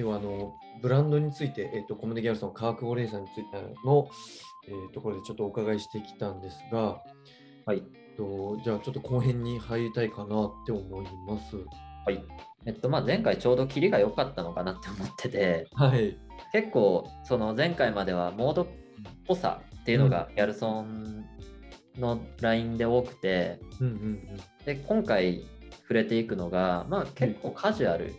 ではあのブランドについて、えっとコムデギャルソン科学語レーサーについての、えーところでちょっとお伺いしてきたんですが、はい。えっとじゃあちょっと後編に入りたいかなって思います。はい。えっと、まあ、前回ちょうどキリが良かったのかなって思ってて、はい。結構、その前回まではモードっぽさっていうのがギャルソンのラインで多くて、うんうんで、今回触れていくのが、まあ、結構カジュアル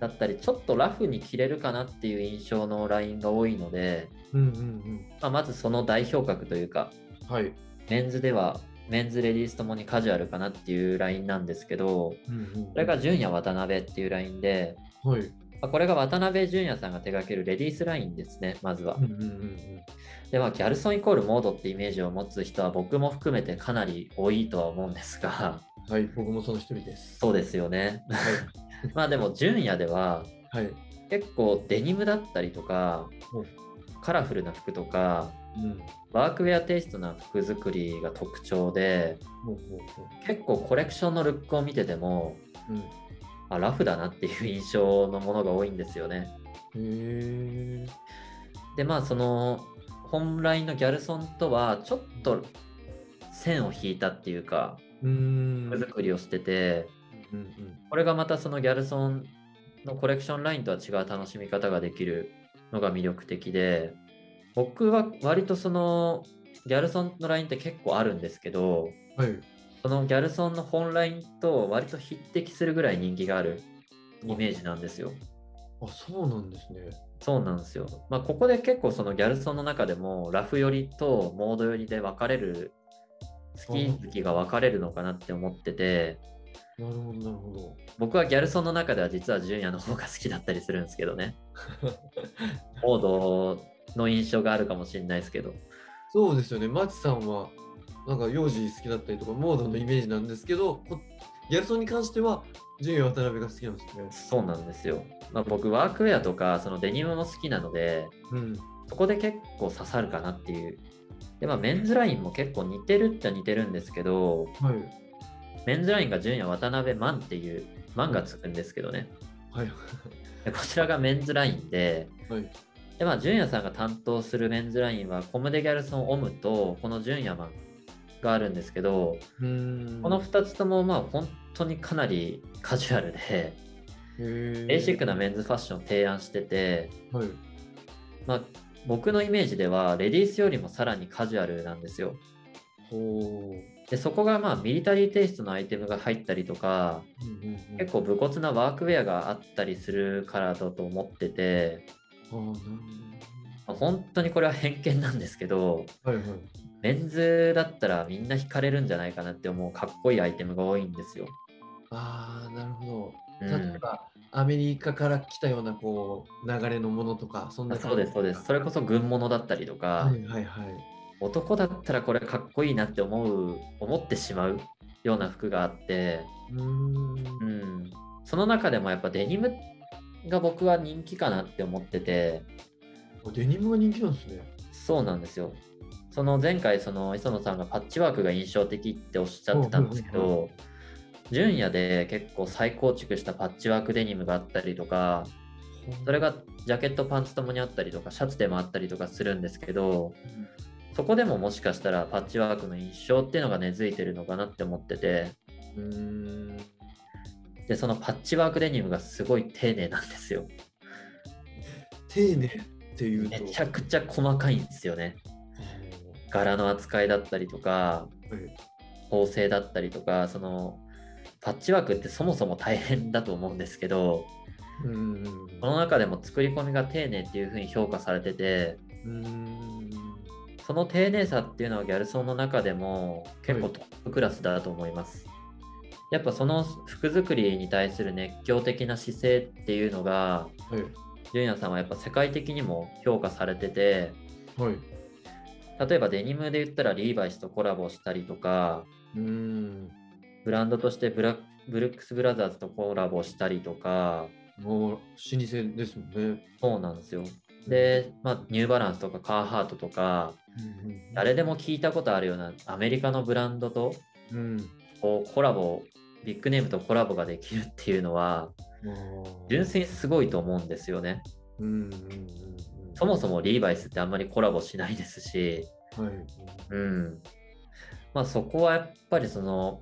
だったり、ちょっとラフに着れるかなっていう印象のラインが多いので、うんうんまあ、まずその代表格というか、うん。はい。メンズではメンズレディースともにカジュアルかなっていうラインなんですけど、うんうんうんこれが純也渡辺っていうラインで、はい。まあこれが渡辺純也さんが手掛けるレディースラインですね、まずはうん。うんうんで、まあ、ギャルソンイコールモードってイメージを持つ人は僕も含めてかなり多いとは思うんですが、うん。はい。僕もその一人です。そうですよね。はまあでも純也でははい。結構デニムだったりとかうん、カラフルな服とか、うん。ワークウェアテイストな服作りが特徴で、ほうほうほ結構コレクションのルックを見てても、う。うん。あラフだなっていう印象のものが多いんですよね。でまあその本来のギャルソンとはちょっと線を引いたっていうかうーん。服作りをしてて。これがまたそのギャルソンのコレクションラインとは違う楽しみ方ができるのが魅力的で僕は割とそのギャルソンのラインって結構あるんですけどはい。そのギャルソンの本ラインと割と匹敵するぐらい人気があるイメージなんですよ。あ、そうなんですね。そうなんですよ。まあ、ここで結構そのギャルソンの中でもラフ寄りとモード寄りで分かれる好き好きが分かれるのかなって思っててなるほど、なるほど。僕はギャルソンの中では実は純也の方が好きだったりするんですけどね モードの印象があるかもしれないですけどそうですよね。マチさんは、なんか幼児好きだったりとか、モードのイメージなんですけど、こギャルソンに関しては、純也渡辺が好きなんですね。そうなんですよ、まあ、僕ワークウェアとかそのデニムも好きなのでうん。そこで結構刺さるかなっていうでまあメンズラインも結構似てるっちゃ似てるんですけどはい。メンズラインが純也渡辺マンっていうマンがつくんですけどね。はい。でこちらがメンズラインで、はい。でまあ、純也さんが担当するメンズラインはコムデギャルソンオムとこの純也マンがあるんですけど、うーん。この2つともまあ本当にかなり カジュアルで、へーベーシックなメンズファッションを提案してて、はい。まあ、僕のイメージではレディースよりもさらにカジュアルなんですよ。ほでそこがまあミリタリーテイストのアイテムが入ったりとか、う。うんうんうん、結構武骨なワークウェアがあったりするからだと思ってて、まあ本当にこれは偏見なんですけど。はいはい。メンズだったらみんな惹かれるんじゃないかなって思うかっこいいアイテムが多いんですよ。ああ、なるほど。うん例えば、アメリカから来たようなこう流れのものとか、そんなあそうです、そうです。それこそ軍物だったりとか、はいはいはい。男だったらこれかっこいいなって思う、思ってしまうような服があって、うーん。うん、その中でもやっぱデニムが僕は人気かなって思ってて、デニムが人気なんですね。そうなんですよ。その前回、その磯野さんがパッチワークが印象的っておっしゃってたんですけど、純也で結構再構築したパッチワークデニムがあったりとか、それがジャケット、パンツともにあったりとか、シャツでもあったりとかするんですけど、そこでももしかしたらパッチワークの印象っていうのが根付いてるのかなって思ってて、うーん。で、そのパッチワークデニムがすごい丁寧なんですよ。丁寧っていうと。めちゃくちゃ細かいんですよね。あ柄の扱いだったりとか、縫製だったりとか、そのパッチワークってそもそも大変だと思うんですけど、うーん。この中でも作り込みが丁寧っていう風に評価されてて、うーん。その丁寧さっていうのはギャルソンの中でも結構はいトップクラスだと思います。やっぱその服作りに対する熱狂的な姿勢っていうのが、はい。純也さんはやっぱ世界的にも評価されてて、はい。例えばデニムで言ったらリーバイスとコラボしたりとか、うーん。ブランドとしてブラブルックス・ブラザーズとコラボしたりとか、もう老舗ですもんね。そうなんですよ。で、まあ、ニューバランスとかカーハートとか、誰でも聞いたことあるようなアメリカのブランドとうん。こうコラボ、ビッグネームとコラボができるっていうのは、純粋にすごいと思うんですよね。そもそもリーバイスってあんまりコラボしないですし、うん。はい。うん。まあそこはやっぱりその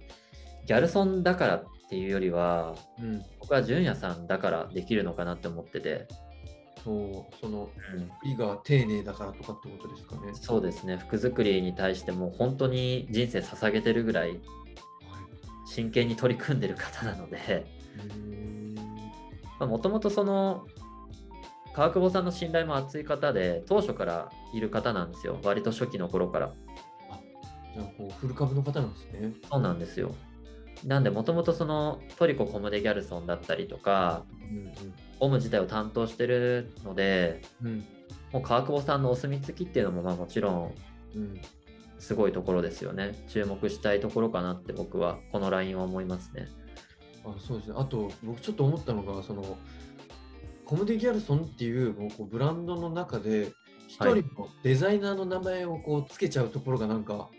ギャルソンだからっていうよりは、うん。僕は純也さんだからできるのかなって思ってて、そう、その、うん、作りが丁寧だからとかってことですかね。そうですね、服作りに対しても本当に人生捧げてるぐらいはい。真剣に取り組んでる方なので、もともとその川久保さんの信頼も厚い方で、当初からいる方なんですよ、割と初期の頃から。じゃあ、こう、フル株の方なんですね。そうなんですよ。なんで、もともとそのトリコ・コムデ・ギャルソンだったりとか、うんオム自体を担当してるので、うん。うん。もう川久保さんのお墨付きっていうのもまあもちろんうん。すごいところですよね。注目したいところかなって僕はこのラインは思いますね。あそうですね。あと、僕ちょっと思ったのが、その、コムデ・ギャルソンっていうもうこうブランドの中で、一人のデザイナーの名前をこうつけちゃうところがなんか、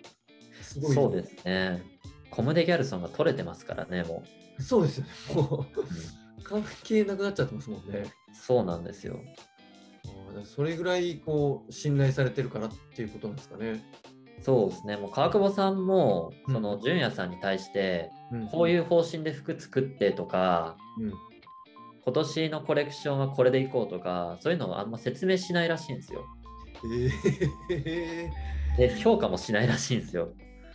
すごい。そうですね。コムデ・ギャルソンが取れてますからね、もそうですよね。もう。う、関係なくなっちゃってますもんね。そうなんですよ。それぐらいこう信頼されてるからっていうことなんですかね。そうですね。もう川久保さんも、うんその純也さんに対して、うんこういう方針で服作ってとか、うん。今年のコレクションはこれでいこうとか、そういうのをあんま説明しないらしいんですよ。えー、で、評価もしないらしいんですよ。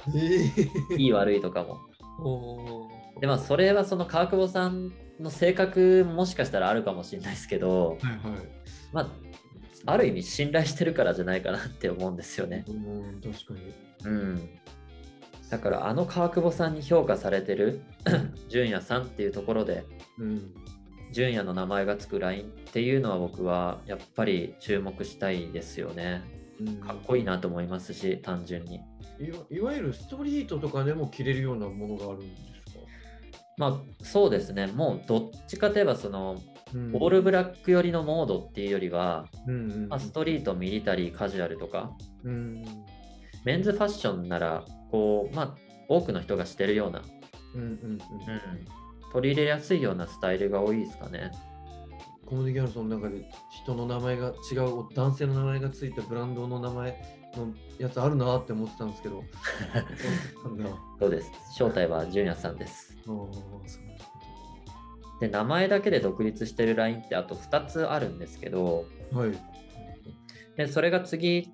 えー、いい悪いとかも。で、まあ、それはその川久保さんの性格もしかしたらあるかもしれないですけど、はいはい。まあ、ある意味信頼してるからじゃないかなって思うんですよね。うん、確かに。うん。だからあの川久保さんに評価されてる 純也さんっていうところでうん。純也の名前がつくラインっていうのは僕はやっぱり注目したいですよね。うんかっこいいなと思いますし単純に。いわいわゆるストリートとかでも着れるようなものがあるんでまあそうですね。もうどっちかといえばそのうん。オールブラック寄りのモードっていうよりは、うんうんまあ、ストリートミリタリーカジュアルとか。うんメンズファッションならこうまあ多くの人がしてるような、うん、取り入れやすいようなスタイルが多いですかね。コムデ・ギャルソンの中で人の名前が違う男性の名前がついたブランドの名前のやつあるなって思ってたんですけど そうです。正体は純也さんです。で、名前だけで独立してるラインってあと2つあるんですけど、はいでそれが次、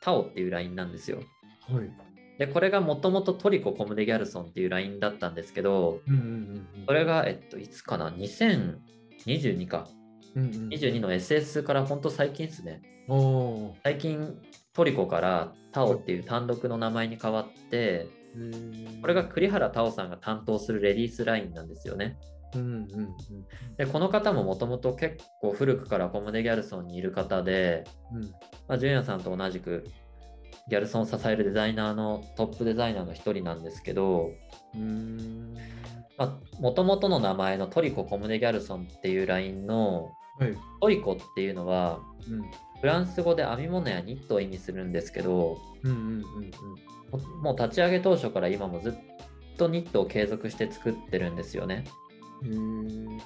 タオっていうラインなんですよ。はいで、これがもともとトリコ・コムデ・ギャルソンっていうラインだったんですけど、うんうんうんそれが、えっと、いつかな ?2022 か。うんうん22の SS から本当最近ですね。最近、トリコからタオっていう単独の名前に変わって、へー。これが栗原タオさんが担当するレディースラインなんですよね。うんうんうんで、この方ももともと結構古くからコムデ・ギャルソンにいる方で、うん。まあ、ジュニアさんと同じくギャルソンを支えるデザイナーのトップデザイナーの一人なんですけど、もともとの名前のトリコ・コムデ・ギャルソンっていうラインのはい。トリコっていうのはうん。フランス語で編み物やニットを意味するんですけどうんうんうんももう立ち上げ当初から今もずっとニットを継続して作ってるんですよね。うんへ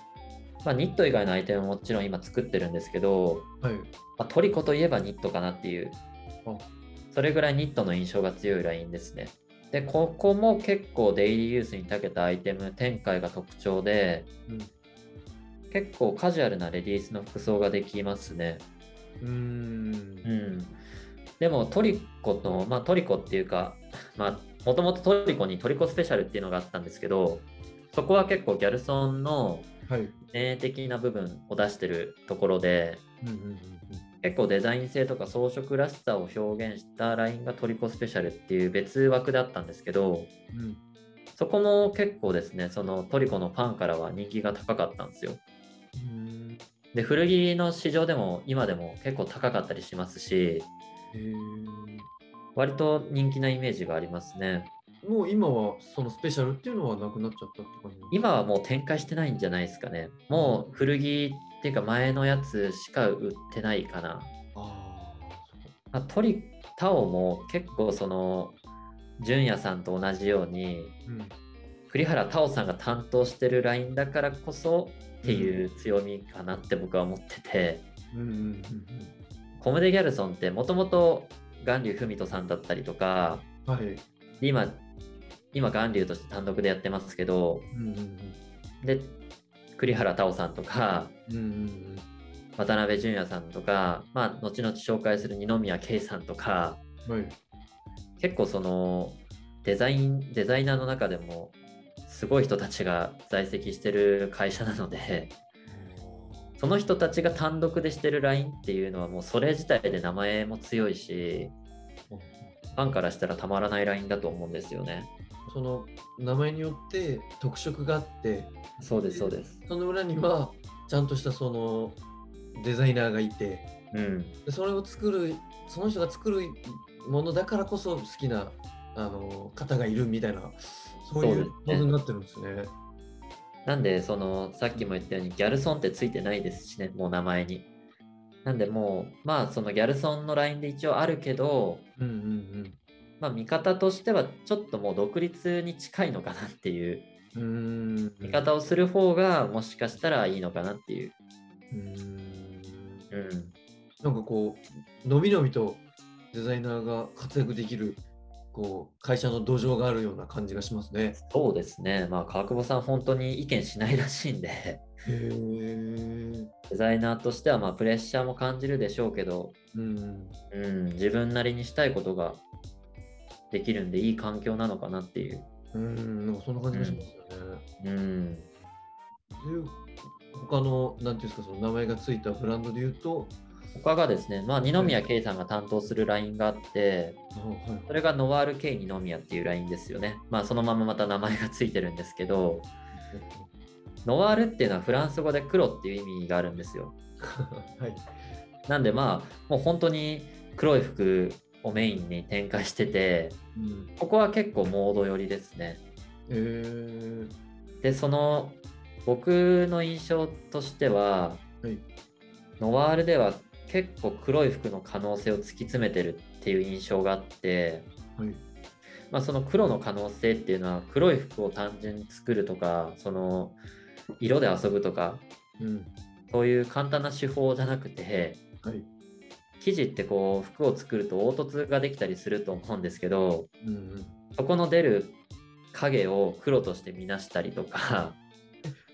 まあ、ニット以外のアイテムももちろん今作ってるんですけど、ーはい。まあ、トリコといえばニットかなっていう。あ。それぐらいニットの印象が強いラインですね。で、ここも結構デイリーユースに長けたアイテム展開が特徴で、うん結構カジュアルなレディースの服装ができますね。うーんうん。でもトリコと、まあトリコっていうか、まあもともとトリコにトリコスペシャルっていうのがあったんですけど、そこは結構ギャルソンのはい前衛的な部分を出してるところで、結構デザイン性とか装飾らしさを表現したラインがトリコスペシャルっていう別枠だったんですけど、うんそこも結構ですね、そのトリコのファンからは人気が高かったんですよ。うんで、古着の市場でも今でも結構高かったりしますし、割と人気なイメージがありますね。もう今はそのスペシャルっていうのはなくなっちゃったって感じ今はもう展開してないんじゃないですかね。もう古着っていうか前のやつしか売ってないかな。あまあ、トリタオも結構その純也さんと同じようにーうん栗原太鳳さんが担当してるラインだからこそっていう強みかなって僕は思ってて、うんうんうんコムデ・ギャルソンってもともと巌流文人さんだったりとかうん。はい。今今巌流として単独でやってますけどうんうんで栗原太鳳さんとかうん。うんうん渡辺淳也さんとか、まあ、後々紹介する二宮圭さんとかうん。はい。結構そのデザインデザイナーの中でもすごい人たちが在籍してる会社なのでその人たちが単独でしてる LINE っていうのはもうそれ自体で名前も強いしファンからしたらたまらない LINE だと思うんですよね。その名前によって特色があって、そうですそうです。その裏にはちゃんとしたそのデザイナーがいて、うん。でそれを作る、その人が作るものだからこそ好きなあの方がいるみたいな、そういう構図になってるんですね。なんでそのさっきも言ったようにギャルソンってついてないですしねもう名前になんでもうまあそのギャルソンの LINE で一応あるけどうんうんまあ見方としてはちょっともう独立に近いのかなっていううん。見方をする方がもしかしたらいいのかなっていう。うーん。うん。なんかこう、のびのびとデザイナーが活躍できる、こう、会社の土壌があるような感じがしますね。そうですね。まあ川久保さん本当に意見しないらしいんで、へえ。デザイナーとしてはまあプレッシャーも感じるでしょうけど、うん。うん、自分なりにしたいことができるんでいい環境なのかなっていう。うん、なんかそんな感じがしますよね。うん。で他の、なんていうんですか、その名前がついたブランドで言うと、他がですね、まあ二宮圭さんが担当するラインがあって、それがノワール K 二宮っていうラインですよね。まあそのまままた名前がついてるんですけど、ノワールっていうのはフランス語で黒っていう意味があるんですよ。はい。なんでまあもう本当に黒い服をメインに展開しててうん、ここは結構モード寄りですね。えー、でその僕の印象としてははい。ノワールでは結構黒い服の可能性を突き詰めてるっていう印象があって、はい。まあ、その黒の可能性っていうのは黒い服を単純に作るとかその色で遊ぶとかうん。そういう簡単な手法じゃなくてはい。生地ってこう服を作ると凹凸ができたりすると思うんですけどうんうん。そこの出る影を黒として見なしたりとか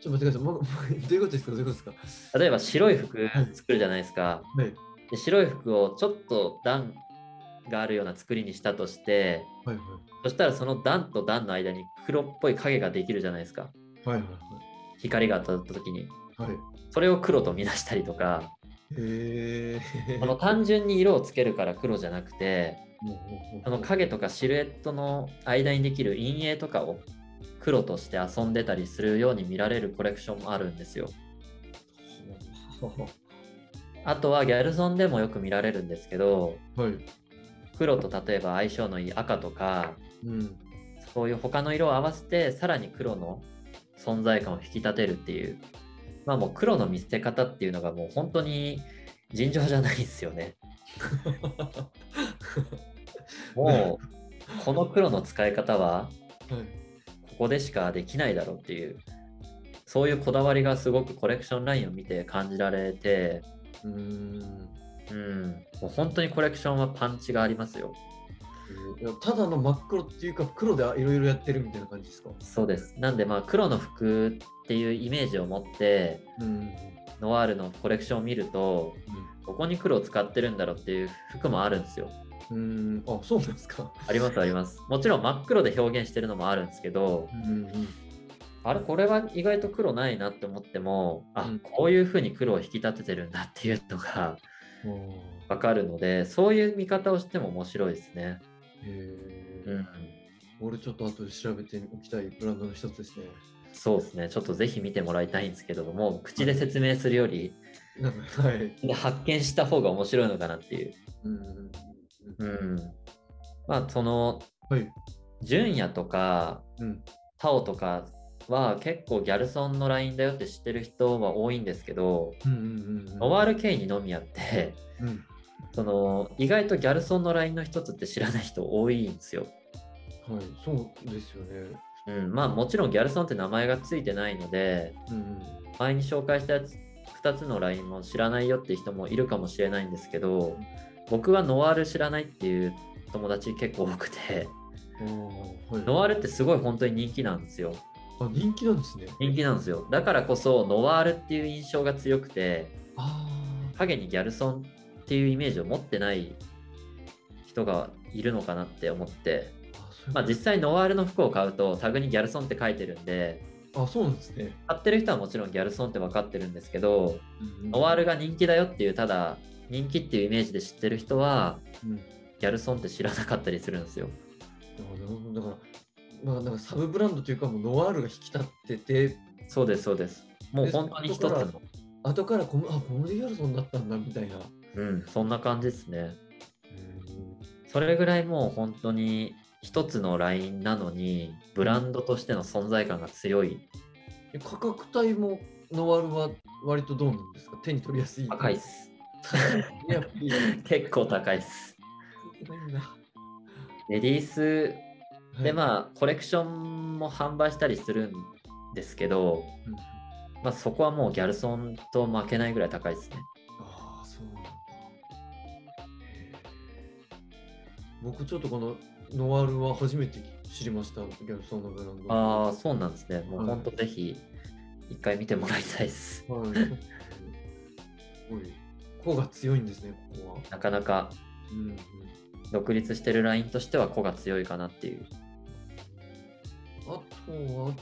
ちょっと待ってください。どういうことですか？どういうことですか？例えば白い服はい作るじゃないですかはい。で白い服をちょっと段があるような作りにしたとしてはいはい。そしたらその段と段の間に黒っぽい影ができるじゃないですかはいはい光が当たった時にはい。はい。それを黒と見なしたりとかへの単純に色をつけるから黒じゃなくてその影とかシルエットの間にできる陰影とかを黒として遊んでたりするように見られるコレクションもあるんですよ。あとはギャルソンでもよく見られるんですけどはい。黒と例えば相性のいい赤とかうん。そういう他の色を合わせてさらに黒の存在感を引き立てるっていうまあもう黒の見せ方っていうのがもう本当に尋常じゃないですよね。もうこの黒の使い方ははい。ここでしかできないだろうっていうそういうこだわりがすごくコレクションラインを見て感じられてうーん。うん。もう本当にコレクションはパンチがありますよ。ただの真っ黒っていうか黒でいろいろやってるみたいな感じですか？そうです。なんでまあ黒の服っていうイメージを持ってうん。ノワールのコレクションを見るとここに黒を使ってるんだろうっていう服もあるんですようん。あ、そうなんですか。ありますありますもちろん真っ黒で表現してるのもあるんですけどうんあれこれは意外と黒ないなって思ってもあ、うんこういう風に黒を引き立ててるんだっていうのがうん。わかるのでそういう見方をしても面白いですね。へえ、うん、俺ちょっと後で調べておきたいブランドの一つですね。そうですねちょっとぜひ見てもらいたいんですけども口で説明するよりはい。で発見した方が面白いのかなっていう。うん。うん、まあそのはい。純也とかうん。タオとかは結構ギャルソンのラインだよって知ってる人は多いんですけどうんうんうん。ノワール K 二宮ってうん。その意外とギャルソンのラインの一つって知らない人多いんですよ。はい。そうですよね。うん、まあもちろんギャルソンって名前がついてないので、うんうん前に紹介したやつ2つの LINE も知らないよって人もいるかもしれないんですけど、僕はノワール知らないっていう友達結構多くて、はいノワールってすごい本当に人気なんですよ。あ人気なんですね。人気なんですよ。だからこそノワールっていう印象が強くて、あ影にギャルソンっていうイメージを持ってない人がいるのかなって思って、まあ、実際ノワールの服を買うとタグにギャルソンって書いてるんであそうなんですね。買ってる人はもちろんギャルソンって分かってるんですけどうんノワールが人気だよっていうただ人気っていうイメージで知ってる人はうんギャルソンって知らなかったりするんですよ。だから、まあ、なんかサブブランドというかもうノワールが引き立っててそうですそうです。もうで本当に一つの、後からコムあコムディギャルソンだったんだみたいな。うん、そんな感じですね。うんそれぐらいもう本当に一つのラインなのにブランドとしての存在感が強いえ価格帯もノワールは割とどうなんですか？手に取りやすい？高いっす。結構高いっす。レディースであ、まあコレクションも販売したりするんですけど、うんまあ、そこはもうギャルソンと負けないぐらい高いですね。ああ、そうなんだ。僕ちょっとこのノワールは初めて知りました、ギャルソンのブランド。ああ、そうなんですね。もうはい本当ぜひ一回見てもらいたいです。はい。すごい。個が強いんですね、ここは。なかなか独立してるラインとしては子が強いかなっていう。あとは、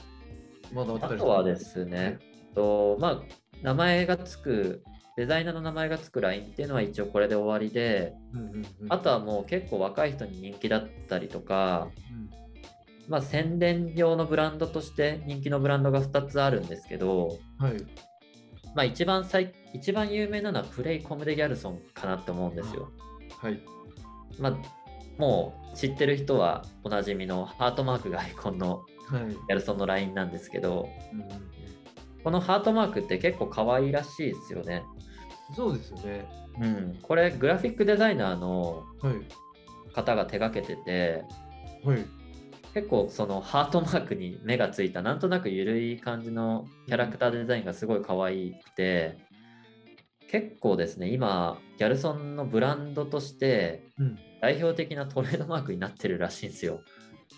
まだあったりあとはですね、とまあ、名前がつく、デザイナーの名前がつくラインっていうのは一応これで終わりで、あとはもう結構若い人に人気だったりとか、うんまあ、宣伝用のブランドとして人気のブランドが2つあるんですけど、はい。まあ、一番最一番有名なのはプレイコムデ・ギャルソンかなって思うんですよ。はい。まあ、もう知ってる人はおなじみのハートマークがアイコンのはい。ギャルソンのラインなんですけど、うんうんこのハートマークって結構可愛らしいですよね。そうですよね。うん、これグラフィックデザイナーのはい。方が手がけててはい。結構そのハートマークに目がついたなんとなく緩い感じのキャラクターデザインがすごい可愛くて結構ですね今ギャルソンのブランドとしてうん。代表的なトレードマークになってるらしいんですよ。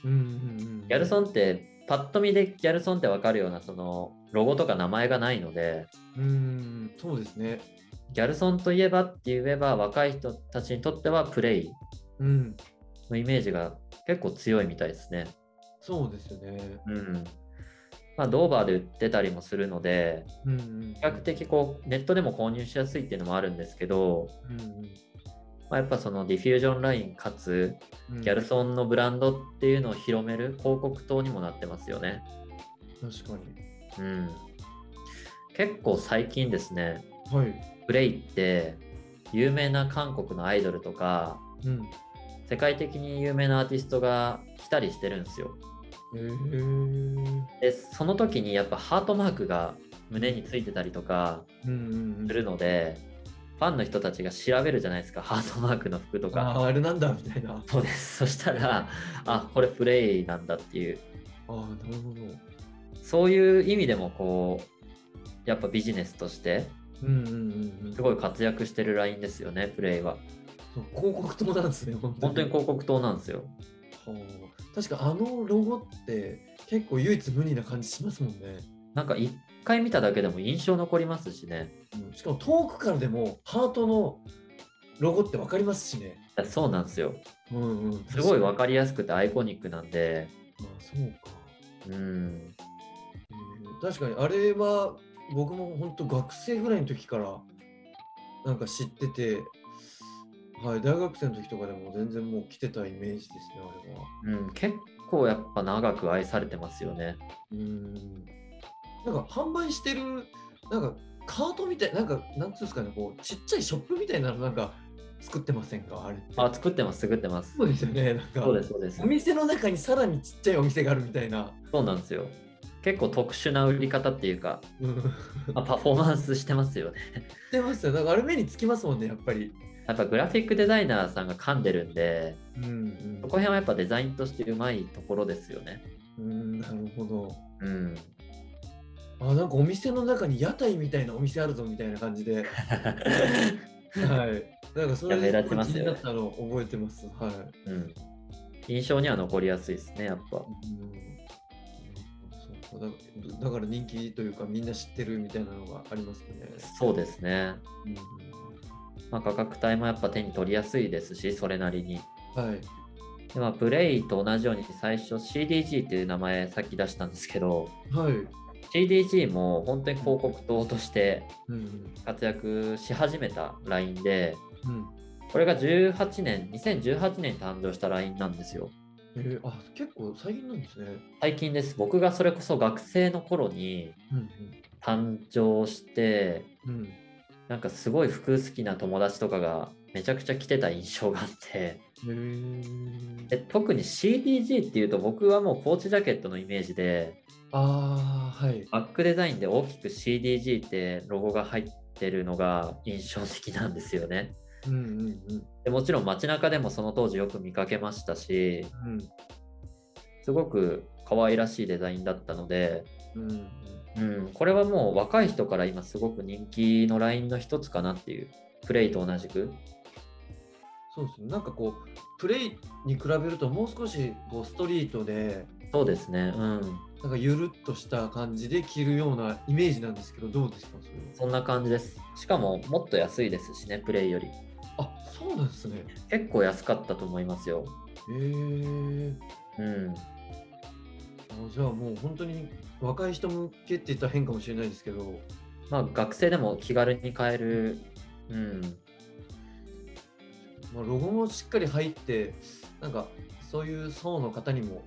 うんうんうん。ギャルソンってパッと見でギャルソンってわかるようなそのロゴとか名前がないのでうーん、そうですね。ギャルソンといえばって言えば若い人たちにとってはプレイうん。のイメージが結構強いみたいですね。そうですよね。うん。まあ、ドーバーで売ってたりもするので、うんうん。比較的こうネットでも購入しやすいっていうのもあるんですけど、うんまあ、やっぱそのディフュージョンラインかつうん。ギャルソンのブランドっていうのを広める広告塔にもなってますよね。確かうん。結構最近ですね、に。はい。プレイって有名な韓国のアイドルとかうん。世界的に有名なアーティストが来たりしてるんですよ。でその時にやっぱハートマークが胸についてたりとか。するので、ファンの人たちが調べるじゃないですかハートマークの服とあか。あ、あれなんだみたいな。あそうですそしたらあこれプレイなんだっていうあ、なるほど。そういう意味でもこうやっぱビジネスとして。すごい活躍してるラインですよねプレイは。広告塔なんですね、本当本当に広告塔なんですよ。はあ確かあのロゴって結構唯一無二な感じしますもんね。なんか一回見ただけでも印象残りますしね。うんしかも遠くからでもハートのロゴって分かりますしね。そうなんですよ。うんうん、すごい分かかりやすくてアイコニックなんで、まあそうか、うん、えー確かにあれは僕も本当学生ぐらいの時からなんか知ってて、はい、大学生の時とかでも全然もう来てたイメージですね、あれは。うん、結構やっぱ長く愛されてますよね。うん。なんか販売してる、なんかカートみたい、なんか、なんつうんですかね、こう、ちっちゃいショップみたいなのなんか作ってませんか？あれ。あ、作ってます、作ってます。そうですよね、なんか。そうです、そうですお。店の中にさらにちっちゃいお店があるみたいな。そうなんですよ。結構特殊な売り方っていうか、うん。まあ、パフォーマンスしてますよね。してますよ。なんかあれ目につきますもんね、やっぱり。やっぱグラフィックデザイナーさんが噛んでるんで、うん、うんそこら辺はやっぱデザインとしてうまいところですよね。うん、なるほど。うん。あ、なんかお店の中に屋台みたいなお店あるぞみたいな感じで。はい。なんかそれいや目立ちますよ気になったのを覚えてます。はい。うん。印象には残りやすいですね、やっぱ。うんそうかだだから人気というかみんな知ってるみたいなのがありますね。そうですね。うんまあ、価格帯もやっぱ手に取りやすいですし、それなりに。はい。でまあ、プレイと同じように最初 CDG っていう名前さっき出したんですけど、はい。CDG も本当に広告塔としてうん活躍し始めた LINE で、うん。これが18年、2018年に誕生した LINE なんですよ。えー、あ、結構最近なんですね。最近です。僕がそれこそ学生の頃にうん誕生して、うん。うん。なんかすごい服好きな友達とかがめちゃくちゃ着てた印象があって、で特に CDG っていうと僕はもうポーチジャケットのイメージで、ああ、はい。バックデザインで大きく CDG ってロゴが入ってるのが印象的なんですよね。うんうんでもちろん街中でもその当時よく見かけましたし、うん。すごく可愛らしいデザインだったので、うん。うんうん、これはもう若い人から今すごく人気のラインの一つかなっていう、プレイと同じく。そうですね。なんかこう、プレイに比べるともう少しこうストリートで、そうですね、うん。なんかゆるっとした感じで着るようなイメージなんですけど、どうですか？そそんな感じです。しかももっと安いですしね、プレイより。あ、そうなんですね。結構安かったと思いますよ。へえー。うん。あじゃあもう本当に若い人向けって言ったら変かもしれないですけど、まあ学生でも気軽に買える、うん、まあ、ロゴもしっかり入って、なんかそういう層の方にも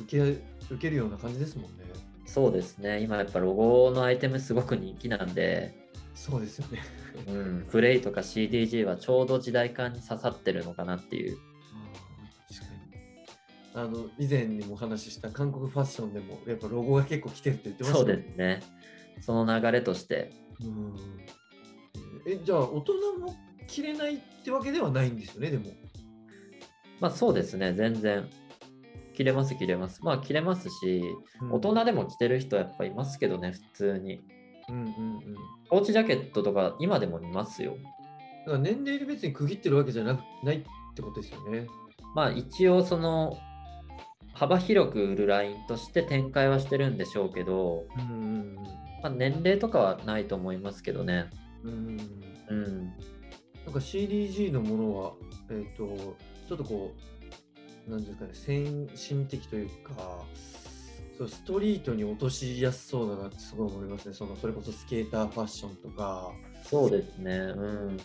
受け受けるような感じですもんね。そうですね。今やっぱロゴのアイテムすごく人気なんで、そうですよね。うん、プレイとか CDG はちょうど時代感に刺さってるのかなっていう。あの以前にもお話しした韓国ファッションでもやっぱロゴが結構来てるって言ってましたそうねですね。その流れとして、うんえじゃあ大人も着れないってわけではないんですよねでも。まあそうですね、全然。着れます、着れます。まあ着れますし、うん大人でも着てる人やっぱいますけどね、普通に。うんうんうん。ポーチジャケットとか今でも見ますよ。だから年齢で別に区切ってるわけじゃなくないってことですよね。まあ一応その幅広く売るラインとして展開はしてるんでしょうけど、うんうんまあ、年齢とかはないと思いますけどね。うん。うんうん。なんか CDG のものは、えっ、と、ちょっとこう、なんですかね、先進的というか、そうストリートに落としやすそうだなってすごい思いますね。そのそれこそスケーターファッションとか。そうですね。うん。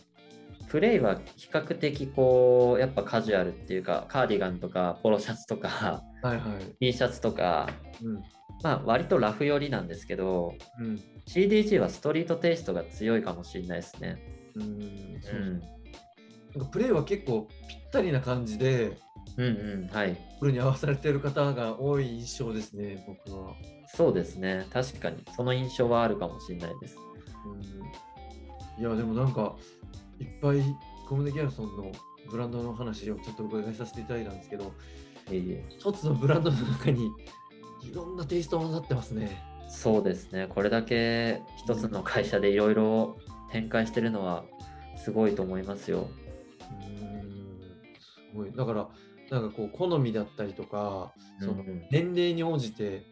プレイは比較的こう、やっぱカジュアルっていうか、カーディガンとかポロシャツとかはいはい。T シャツとか、うん。まあ割とラフ寄りなんですけど、うん。CDG はストリートテイストが強いかもしれないですね。うん。そううん。なんかプレイは結構ぴったりな感じで、うんうん。はい。これに合わされてる方が多い印象ですね、僕は。そうですね。確かに。その印象はあるかもしれないです。うん、いや、でもなんか、いっぱいコムデ・ギャルソンのブランドの話をちょっとお伺いさせていただいたんですけど、一つのブランドの中にいろんなテイストが混ざってますね。そうですね。これだけ一つの会社でいろいろ展開してるのはすごいと思いますよ。うん、すごい。だから、なんかこう、好みだったりとか、その年齢に応じて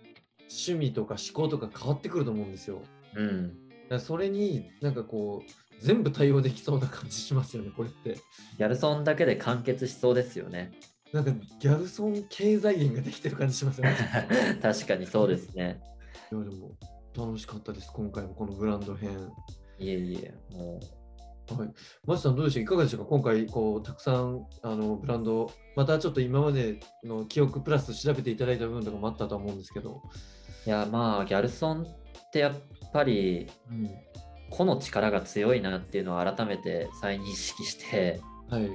趣味とか思考とか変わってくると思うんですよ。うん。だからそれになんかこう、全部対応できそうな感じしますよね、これって。ギャルソンだけで完結しそうですよね。なんかギャルソン経済源ができてる感じしますよね。確かにそうですね。いやでも楽しかったです、今回もこのブランド編。いえいえ、もはい。マジさんどうでした？いかがでしたか？今回こうたくさんあのブランド、またちょっと今までの記憶プラス調べていただいた部分とかもあったと思うんですけど。う。いや、まあ、ギャルソンってやっぱりうん。個の力が強いなっていうのを改めて再認識して、はい。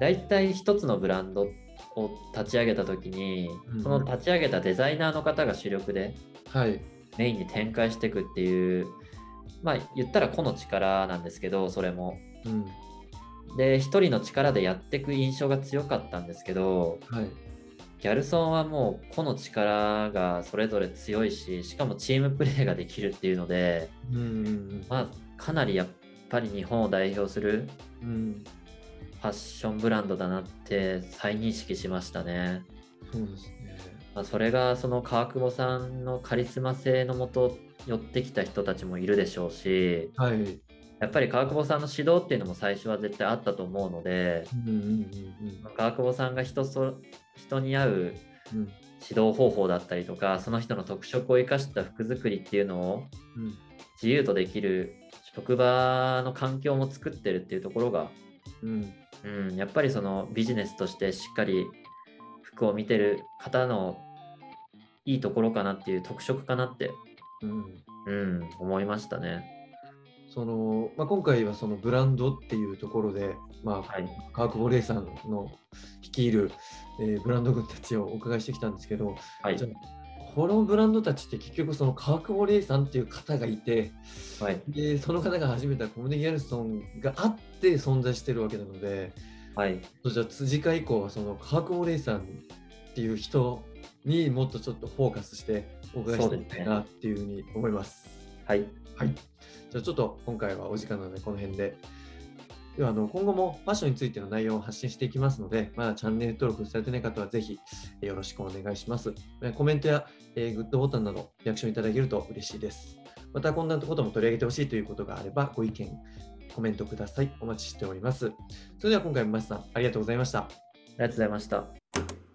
大体一つのブランドを立ち上げた時に、うんその立ち上げたデザイナーの方が主力ではい。メインに展開していくっていう、まあ言ったら個の力なんですけど、それも。うん。で、一人の力でやっていく印象が強かったんですけど、はい。ギャルソンはもう個の力がそれぞれ強いし、しかもチームプレーができるっていうので、うんうんまあ、かなりやっぱり日本を代表するファッションブランドだなって再認識しましたね。そうですね。まあ、それがその川久保さんのカリスマ性のもと寄ってきた人たちもいるでしょうし、はい。やっぱり川久保さんの指導っていうのも最初は絶対あったと思うので、うんうんうん川久保さんが人そ人に合ううん。うん指導方法だったりとか、その人の特色を生かした服作りっていうのをうん自由とできる職場の環境も作ってるっていうところが、うん。うん、やっぱりそのビジネスとしてしっかり服を見てる方のいいところかなっていう特色かなって、うん。うん、思いましたね。そのまあ、今回はそのブランドっていうところで、まあはい。川久保玲さんの率いる、えーブランド軍たちをお伺いしてきたんですけど、はいじゃ。あこのブランドたちって結局その川久保玲さんっていう方がいてはい。でその方が始めたコムデ・ギャルソンがあって存在してるわけなのではい。じゃあ次回以降はその川久保玲さんっていう人にもっとちょっとフォーカスしてお伺いしたいなっていうふうに思います。はい。はい。じゃちょっと今回はお時間なのでこの辺で。ではあの今後もファッションについての内容を発信していきますので、まだチャンネル登録されてない方はぜひよろしくお願いします。コメントや、えグッドボタンなどリアクションいただけると嬉しいです。またこんなことも取り上げてほしいということがあればご意見、コメントください。お待ちしております。それでは今回もマスさんありがとうございました。ありがとうございました。